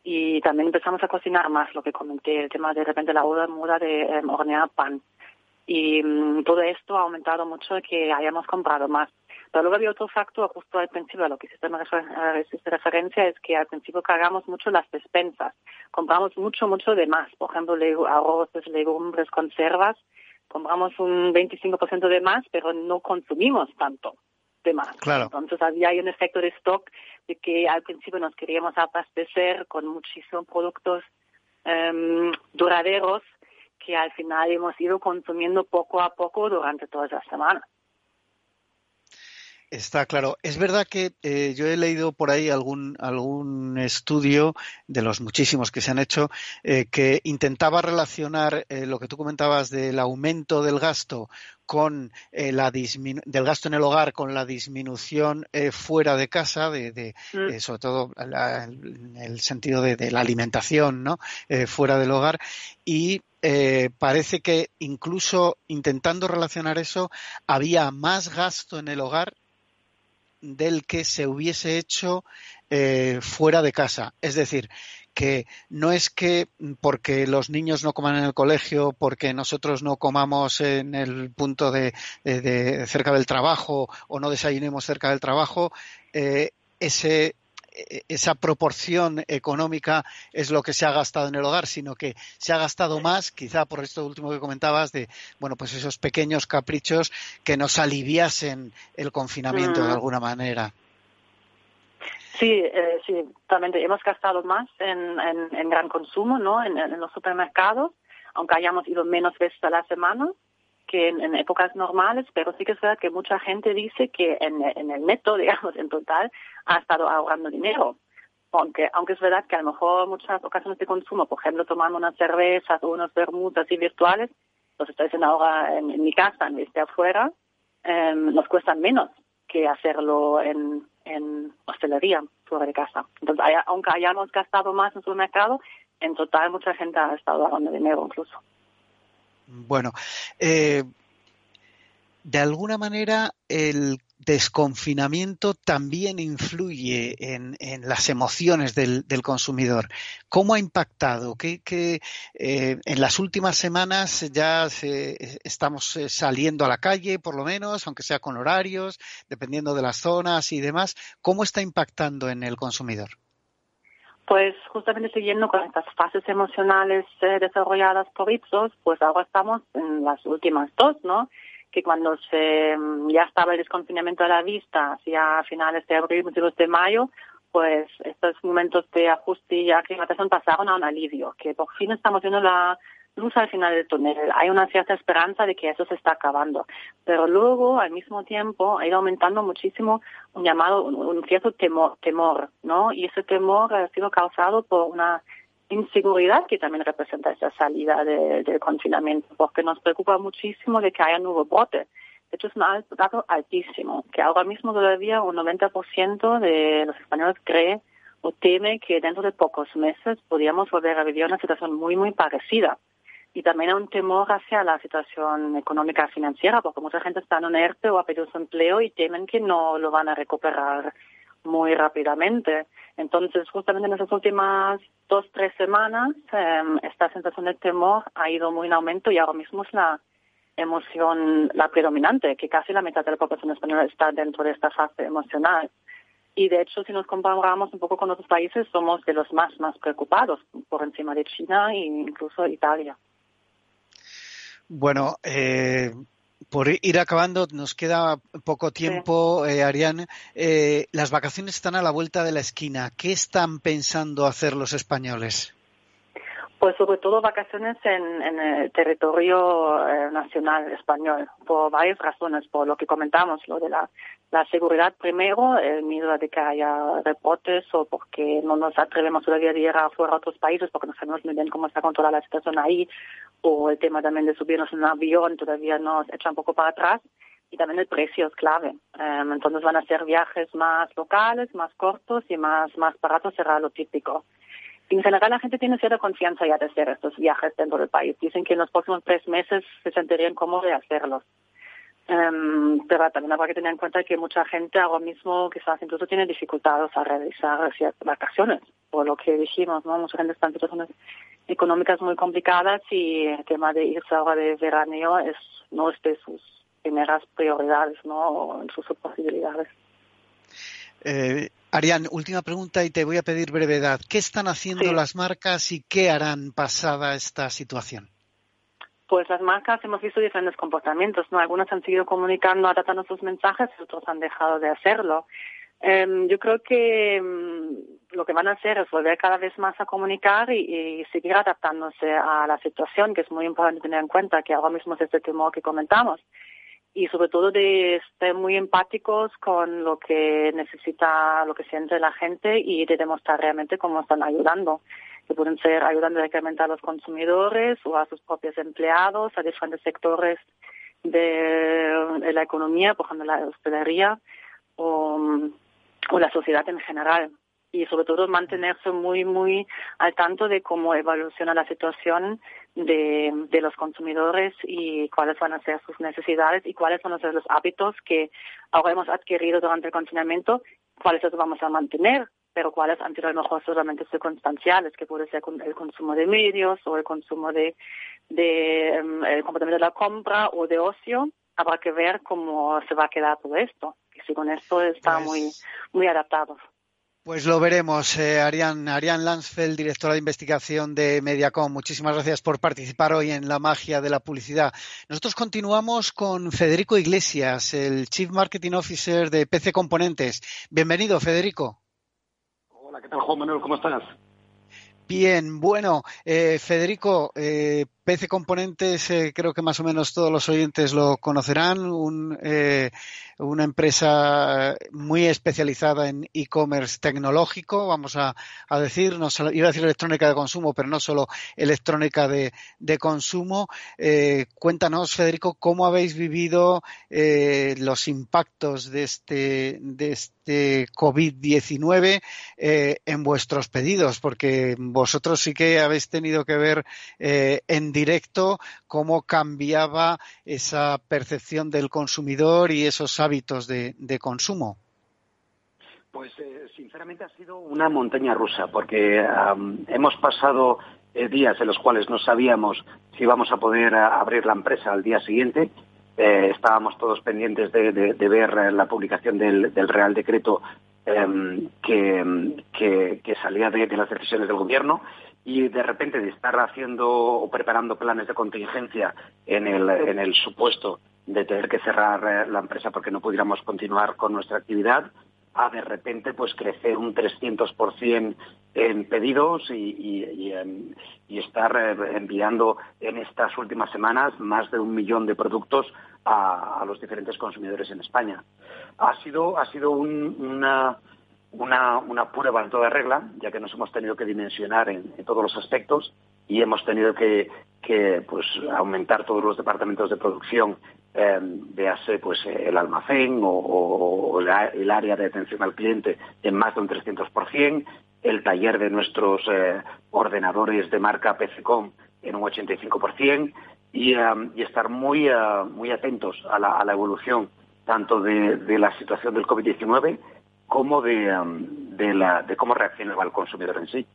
Y también empezamos a cocinar más, lo que comenté, el tema de repente la moda de eh, hornear pan. Y mm, todo esto ha aumentado mucho que hayamos comprado más. Pero luego había otro factor justo al principio, a lo que hiciste referencia, es que al principio cargamos mucho las despensas. Compramos mucho, mucho de más. Por ejemplo, arroces, legumbres, conservas. Compramos un 25% de más, pero no consumimos tanto más. Claro. Entonces había un efecto de stock de que al principio nos queríamos abastecer con muchísimos productos em, duraderos que al final hemos ido consumiendo poco a poco durante toda esa semana. Está claro. Es verdad que eh, yo he leído por ahí algún, algún estudio de los muchísimos que se han hecho eh, que intentaba relacionar eh, lo que tú comentabas del aumento del gasto con la del gasto en el hogar con la disminución fuera de casa, de, mm. sobre todo en el sentido de, de la alimentación, ¿no? fuera del hogar y parece que incluso intentando relacionar eso había más gasto en el hogar del que se hubiese hecho eh, fuera de casa. Es decir, que no es que porque los niños no coman en el colegio, porque nosotros no comamos en el punto de, cerca del trabajo o no desayunemos cerca del trabajo, eh, ese esa proporción económica es lo que se ha gastado en el hogar, sino que se ha gastado más, quizá por esto último que comentabas, de bueno, pues esos pequeños caprichos que nos aliviasen el confinamiento de mm. alguna manera. Sí, eh, sí, totalmente. Hemos gastado más en, gran consumo, ¿no? En, en, los supermercados, aunque hayamos ido menos veces a la semana que en, épocas normales, pero sí que es verdad que mucha gente dice que en, el neto, (laughs) digamos, en total, ha estado ahorrando dinero. Aunque, aunque es verdad que a lo mejor muchas ocasiones de consumo, por ejemplo, tomando unas cervezas o unos vermuts así virtuales, los estoy haciendo ahora en, mi casa en vez de afuera, em, nos cuesta menos que hacerlo en, en hostelería fuera de casa. Entonces, aunque hayamos gastado más en su mercado, en total mucha gente ha estado ahorrando dinero incluso. Bueno, eh, de alguna manera el desconfinamiento también influye en, las emociones del, consumidor. ¿Cómo ha impactado? ¿Qué, eh, en las últimas semanas ya estamos eh, saliendo a la calle, por lo menos, aunque sea con horarios, dependiendo de las zonas y demás. ¿Cómo está impactando en el consumidor? Pues justamente siguiendo con estas fases emocionales eh, desarrolladas por Ipsos, pues ahora estamos en las últimas dos, ¿no? Que cuando se, mm, ya estaba el desconfinamiento de la vista, hacia finales de abril, principios de mayo, pues estos momentos de ajuste y aclimatación pasaron a un alivio, que por fin estamos viendo la luz al final del túnel. Hay una cierta esperanza de que eso se está acabando. Pero luego, al mismo tiempo, ha ido aumentando muchísimo un llamado, un, cierto temor, temor, ¿no? Y ese temor ha sido causado por una inseguridad que también representa esa salida del confinamiento, porque nos preocupa muchísimo de que haya un nuevo brote. De hecho, es un dato altísimo, que ahora mismo todavía un 90% de los españoles cree o teme que dentro de pocos meses podríamos volver a vivir una situación muy, muy parecida y también hay un temor hacia la situación económica financiera, porque mucha gente está en ERTE o ha pedido su empleo y temen que no lo van a recuperar muy rápidamente. Entonces, justamente en esas últimas dos, tres semanas, em, esta sensación de temor ha ido muy en aumento y ahora mismo es la emoción la predominante, que casi la mitad de la población española está dentro de esta fase emocional. Y de hecho, si nos comparamos un poco con otros países, somos de los más, más preocupados, por encima de China e incluso Italia. Bueno, eh, por ir acabando, nos queda poco tiempo, eh, Ariane. Eh, las vacaciones están a la vuelta de la esquina. ¿Qué están pensando hacer los españoles? Pues sobre todo vacaciones en, el territorio eh, nacional español, por varias razones, por lo que comentamos, lo de la, seguridad primero, el miedo de que haya reportes o porque no nos atrevemos todavía a ir afuera a otros países porque no sabemos muy bien cómo está controlada la situación ahí, o el tema también de subirnos en un avión todavía nos echa un poco para atrás y también el precio es clave. Em, entonces van a ser viajes más locales, más cortos y más, más baratos, será lo típico en general la gente tiene cierta confianza ya de hacer estos viajes dentro del país. Dicen que en los próximos tres meses se sentirían cómodos de hacerlos. Um, pero también habrá que tener en cuenta que mucha gente ahora mismo quizás incluso tiene dificultades a realizar ciertas vacaciones, por lo que dijimos, ¿no? Mucha gente está en situaciones económicas muy complicadas y el tema de irse ahora de veraneo es no es de sus primeras prioridades, ¿no? En sus posibilidades. Eh, Arián, última pregunta y te voy a pedir brevedad. ¿Qué están haciendo las marcas y qué harán pasada esta situación? Pues las marcas hemos visto diferentes comportamientos, ¿no? Algunas han seguido comunicando, adaptando sus mensajes, otros han dejado de hacerlo. Em, yo creo que em, lo que van a hacer es volver cada vez más a comunicar y, seguir adaptándose a la situación, que es muy importante tener en cuenta que ahora mismo es este temor que comentamos. Y sobre todo de estar muy empáticos con lo que necesita, lo que siente la gente y de demostrar realmente cómo están ayudando. Que pueden ser ayudando directamente a los consumidores o a sus propios empleados, a diferentes sectores de, la economía, por ejemplo la hostelería o, o la sociedad en general. Y sobre todo mantenerse muy, muy al tanto de cómo evoluciona la situación de, de los consumidores y cuáles van a ser sus necesidades y cuáles van a ser los hábitos que ahora hemos adquirido durante el confinamiento, cuáles los vamos a mantener, pero cuáles han sido a lo mejor solamente circunstanciales, que puede ser el consumo de medios o el consumo de, de em, el comportamiento de la compra o de ocio. Habrá que ver cómo se va a quedar todo esto. Y si con esto está pues muy, muy adaptado. Pues lo veremos, eh, Arián, Arián Lansfeld, directora de investigación de Mediacom. Muchísimas gracias por participar hoy en la magia de la publicidad. Nosotros continuamos con Federico Iglesias, el Chief Marketing Officer de PC Componentes. Bienvenido, Federico. Hola, ¿qué tal, Juan Manuel? ¿Cómo estás? Bien, bueno, eh, Federico, eh, PC Componentes, eh, creo que más o menos todos los oyentes lo conocerán, eh, una empresa muy especializada en e-commerce tecnológico, vamos a, decir, iba a decir electrónica de consumo, pero no solo electrónica de, consumo. Eh, cuéntanos, Federico, cómo habéis vivido los impactos de este, este COVID-19 eh, en vuestros pedidos, porque vosotros sí que habéis tenido que ver en directo cómo cambiaba esa percepción del consumidor y esos hábitos de, consumo. Pues eh, sinceramente ha sido una montaña rusa, porque hemos pasado eh, días en los cuales no sabíamos si íbamos a poder abrir la empresa al día siguiente. Eh, estábamos todos pendientes de, ver la publicación del, Real Decreto em, que, salía de, las decisiones del Gobierno y de repente de estar haciendo o preparando planes de contingencia en el, en el supuesto de tener que cerrar eh, la empresa porque no pudiéramos continuar con nuestra actividad, a de repente pues crecer un 300% en pedidos y, y, estar eh, enviando en estas últimas semanas más de un millón de productos a, los diferentes consumidores en España. Ha sido, ha sido una, una, una prueba en toda regla, ya que nos hemos tenido que dimensionar en, todos los aspectos y hemos tenido que, pues, aumentar todos los departamentos de producción, eh, véase pues, el almacén o, el área de atención al cliente en más de un 300%, el taller de nuestros eh, ordenadores de marca PCCom en un 85% y, eh, y estar muy, eh, muy atentos a la, a la evolución tanto de, de la situación del COVID-19 como de, de, la, de cómo reaccionaba el consumidor en sí.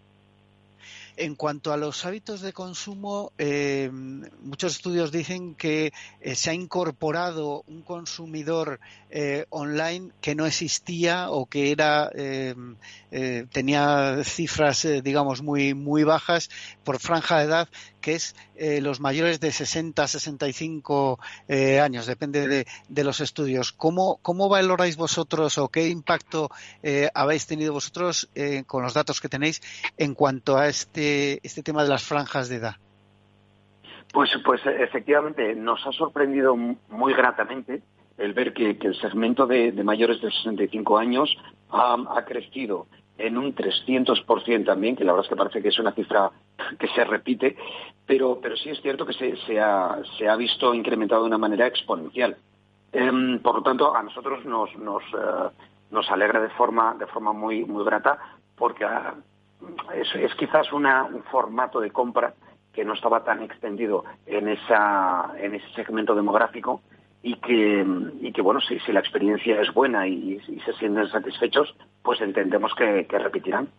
En cuanto a los hábitos de consumo, eh, muchos estudios dicen que eh, se ha incorporado un consumidor eh, online que no existía o que era tenía cifras, digamos, muy muy bajas por franja de edad, que es los mayores de 60, 65 años, depende de, de, los estudios. ¿Cómo, ¿Cómo valoráis vosotros o qué impacto habéis tenido vosotros con los datos que tenéis en cuanto a este este, tema de las franjas de edad? Pues, pues efectivamente nos ha sorprendido muy gratamente el ver que, el segmento de, mayores de 65 años ha, crecido en un 300% también, que la verdad es que parece que es una cifra que se repite, pero, pero sí es cierto que se, se, ha, se ha visto incrementado de una manera exponencial. Em, por lo tanto, a nosotros nos, nos, eh, nos alegra de forma, de forma muy, muy grata porque ah, es, quizás un formato de compra que no estaba tan extendido en, esa, en ese segmento demográfico y que, y que bueno, si, si la experiencia es buena y, se sienten satisfechos, pues entendemos que, repetirán.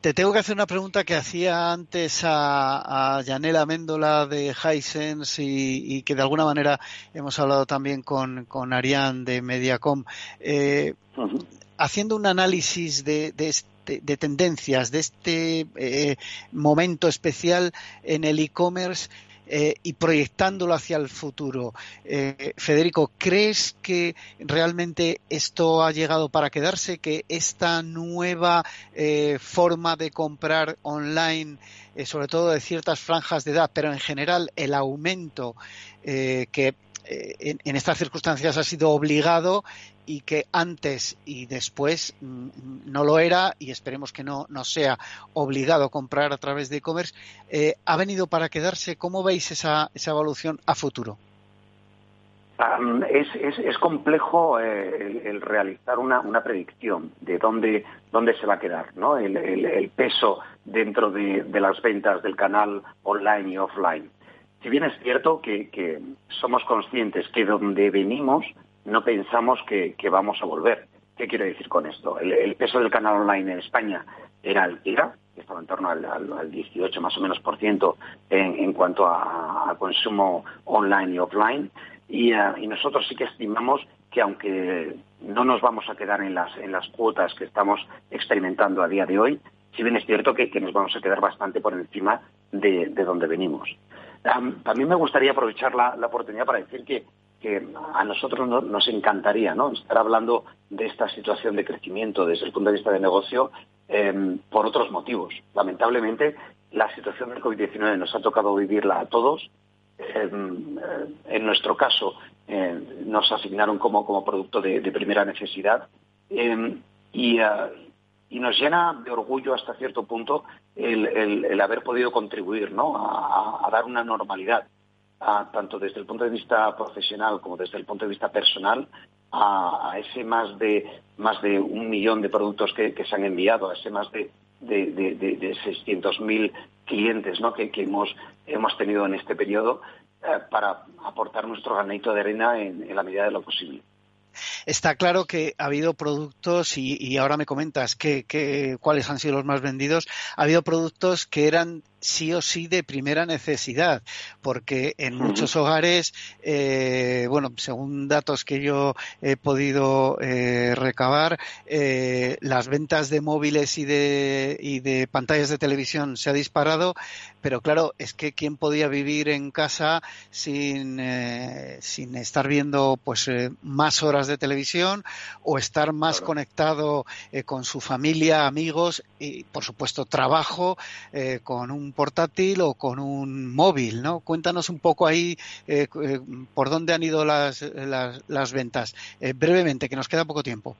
Te tengo que hacer una pregunta que hacía antes a, a Yanela Méndola de Hisense y, y, que de alguna manera hemos hablado también con, con Arián de Mediacom. Eh, haciendo un análisis de, de, de, tendencias, de este eh, momento especial en el e-commerce, eh, y proyectándolo hacia el futuro. Federico, ¿crees que realmente esto ha llegado para quedarse? ¿Que esta nueva forma de comprar online, sobre todo de ciertas franjas de edad, pero en general el aumento que en, en, estas circunstancias ha sido obligado y que antes y después mm, no lo era y esperemos que no, no sea obligado a comprar a través de e-commerce, eh, ha venido para quedarse. ¿Cómo veis esa, esa evolución a futuro? es, es, es, complejo eh, el, realizar una, una, predicción de dónde, dónde se va a quedar ¿no? el, el, peso dentro de, de, las ventas del canal online y offline. Si bien es cierto que, somos conscientes que donde venimos no pensamos que, vamos a volver. ¿Qué quiero decir con esto? El, peso del canal online en España era el que estaba en torno al, 18 más o menos por ciento en, cuanto a, consumo online y offline. Y, eh, y, nosotros sí que estimamos que aunque no nos vamos a quedar en las, en las cuotas que estamos experimentando a día de hoy, si bien es cierto que, nos vamos a quedar bastante por encima de, donde venimos. También me gustaría aprovechar la, oportunidad para decir que a nosotros nos encantaría ¿no? estar hablando de esta situación de crecimiento desde el punto de vista de negocio em, por otros motivos. Lamentablemente, la situación del COVID-19 nos ha tocado vivirla a todos. Em, eh, en nuestro caso, eh, nos asignaron como, producto de, primera necesidad em, y, eh, y, nos llena de orgullo hasta cierto punto el, haber podido contribuir ¿no? a dar una normalidad tanto desde el punto de vista profesional como desde el punto de vista personal, a, ese más de más de un millón de productos que, se han enviado, a ese más de, de, de, 600.000 clientes ¿no? que, hemos, hemos tenido en este periodo eh, para aportar nuestro granito de arena en la medida de lo posible. Está claro que ha habido productos, y, ahora me comentas que, cuáles han sido los más vendidos, ha habido productos que eran sí o sí de primera necesidad, porque en muchos hogares, eh, bueno, según datos que yo he podido eh, recabar, eh, las ventas de móviles y de, y de pantallas de televisión se ha disparado, pero claro, es que quién podía vivir en casa sin, sin estar viendo pues más horas de televisión o estar más conectado con su familia, amigos y por supuesto trabajo con un portátil o con un móvil, ¿no? Cuéntanos un poco ahí eh, eh, por dónde han ido las, las, ventas. Eh, brevemente, que nos queda poco tiempo.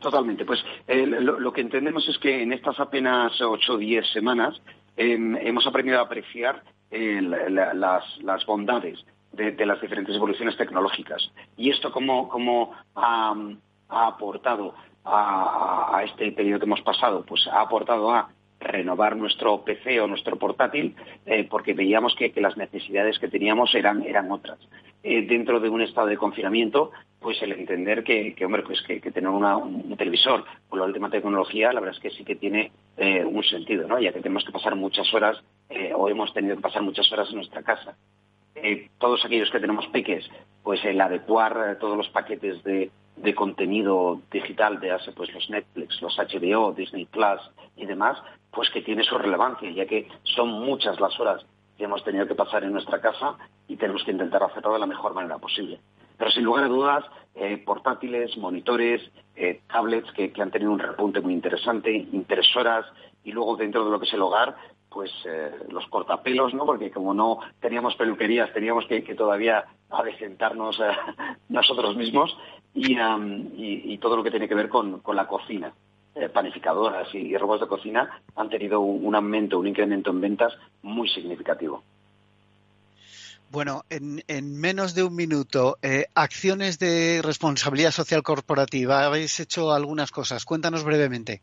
Totalmente. Pues lo, que entendemos es que en estas apenas ocho o diez semanas em, hemos aprendido a apreciar las, bondades de, las diferentes evoluciones tecnológicas. Y esto cómo, cómo ha, aportado a, a, este periodo que hemos pasado, pues ha aportado a renovar nuestro PC o nuestro portátil eh, porque veíamos que, las necesidades que teníamos eran, eran otras. Eh, dentro de un estado de confinamiento, pues el entender que, hombre, pues que, tener un televisor con la última tecnología, la verdad es que sí que tiene eh, un sentido, ¿no? Ya que tenemos que pasar muchas horas o hemos tenido que pasar muchas horas en nuestra casa. todos aquellos que tenemos peques, pues el adecuar todos los paquetes de, de contenido digital de hace pues los Netflix, los HBO, Disney Plus y demás, pues que tiene su relevancia, ya que son muchas las horas que hemos tenido que pasar en nuestra casa y tenemos que intentar hacerlo de la mejor manera posible. Pero sin lugar a dudas, eh, portátiles, monitores, eh, tablets que, han tenido un repunte muy interesante, impresoras y luego dentro de lo que es el hogar, pues eh, los cortapelos, ¿no? Porque como no teníamos peluquerías, teníamos que, todavía adecentarnos (laughs) nosotros mismos y, todo lo que tiene que ver con la cocina. Eh, panificadoras y, robots de cocina han tenido un, aumento, un incremento en ventas muy significativo. Bueno, en, menos de un minuto, eh, acciones de responsabilidad social corporativa. Habéis hecho algunas cosas. Cuéntanos brevemente.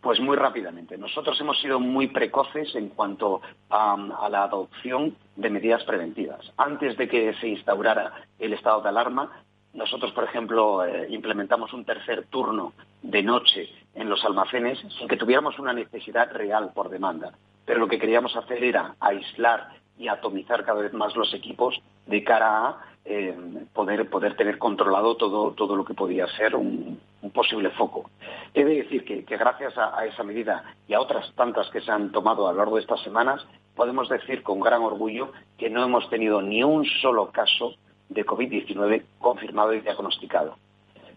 Pues muy rápidamente. Nosotros hemos sido muy precoces en cuanto a, la adopción de medidas preventivas. Antes de que se instaurara el estado de alarma, nosotros, por ejemplo, eh, implementamos un tercer turno de noche en los almacenes sin que tuviéramos una necesidad real por demanda. Pero lo que queríamos hacer era aislar y atomizar cada vez más los equipos de cara a eh, poder, poder tener controlado todo, todo lo que podía ser un, un posible foco. He de decir que, gracias a, esa medida y a otras tantas que se han tomado a lo largo de estas semanas, podemos decir con gran orgullo que no hemos tenido ni un solo caso de COVID-19 confirmado y diagnosticado.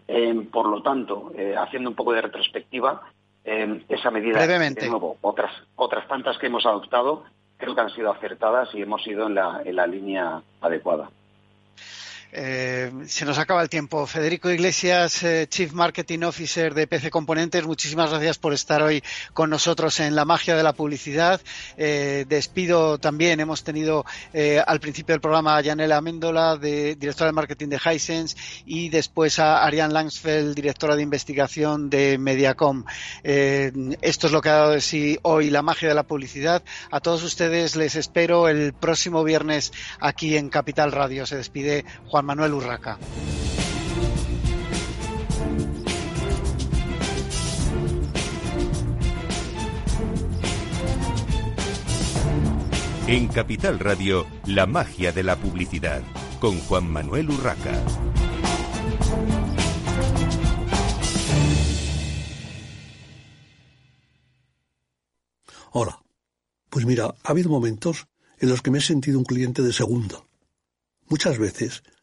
Eh, por lo tanto, eh, haciendo un poco de retrospectiva, eh, esa medida, de nuevo, otras, otras tantas que hemos adoptado, creo que han sido acertadas y hemos ido en la línea adecuada. Eh, se nos acaba el tiempo. Federico Iglesias, eh, Chief Marketing Officer de PC Componentes, muchísimas gracias por estar hoy con nosotros en la magia de la publicidad. Eh, despido también, hemos tenido al principio del programa a Janela Méndola, de, directora de marketing de Hisense, y después a Ariane Langsfeld, directora de investigación de Mediacom. esto es lo que ha dado de sí hoy la magia de la publicidad. A todos ustedes les espero el próximo viernes aquí en Capital Radio. Se despide Juan Manuel Urraca. En Capital Radio, la magia de la publicidad, con Juan Manuel Urraca. Hola. Pues mira, ha habido momentos en los que me he sentido un cliente de segunda. Muchas veces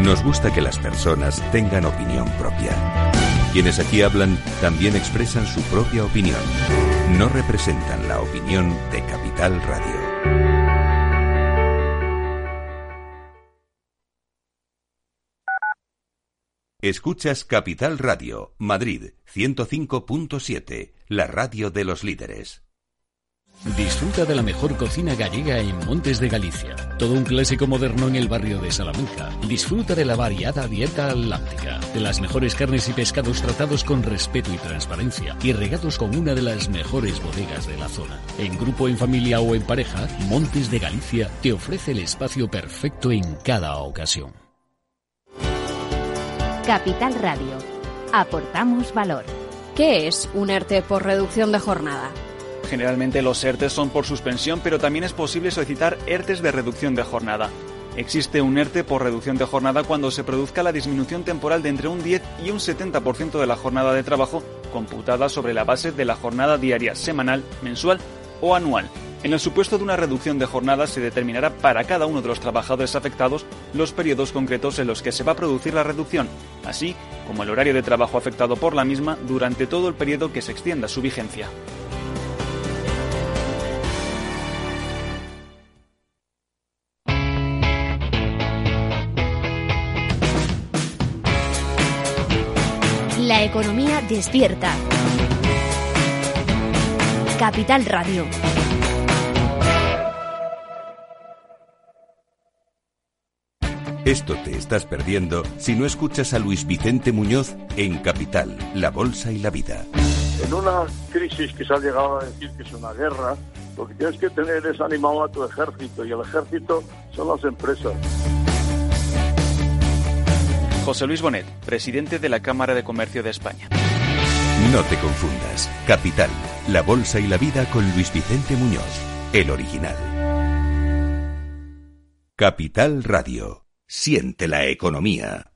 Nos gusta que las personas tengan opinión propia. Quienes aquí hablan también expresan su propia opinión. No representan la opinión de Capital Radio. Escuchas Capital Radio, Madrid 105.7, la radio de los líderes. Disfruta de la mejor cocina gallega en Montes de Galicia. Todo un clásico moderno en el barrio de Salamanca. Disfruta de la variada dieta atlántica, de las mejores carnes y pescados tratados con respeto y transparencia y regados con una de las mejores bodegas de la zona. En grupo, en familia o en pareja, Montes de Galicia te ofrece el espacio perfecto en cada ocasión. Capital Radio. Aportamos valor. ¿Qué es un ERTE por reducción de jornada? Generalmente los ERTES son por suspensión, pero también es posible solicitar ERTES de reducción de jornada. Existe un ERTE por reducción de jornada cuando se produzca la disminución temporal de entre un 10 y un 70% de la jornada de trabajo computada sobre la base de la jornada diaria, semanal, mensual o anual. En el supuesto de una reducción de jornada se determinará para cada uno de los trabajadores afectados los periodos concretos en los que se va a producir la reducción, así como el horario de trabajo afectado por la misma durante todo el periodo que se extienda su vigencia. Economía despierta. Capital Radio. Esto te estás perdiendo si no escuchas a Luis Vicente Muñoz en Capital, La Bolsa y la Vida. En una crisis que se ha llegado a decir que es una guerra, lo que tienes que tener es animado a tu ejército y el ejército son las empresas. José Luis Bonet, presidente de la Cámara de Comercio de España. No te confundas. Capital, la bolsa y la vida con Luis Vicente Muñoz, el original. Capital Radio. Siente la economía.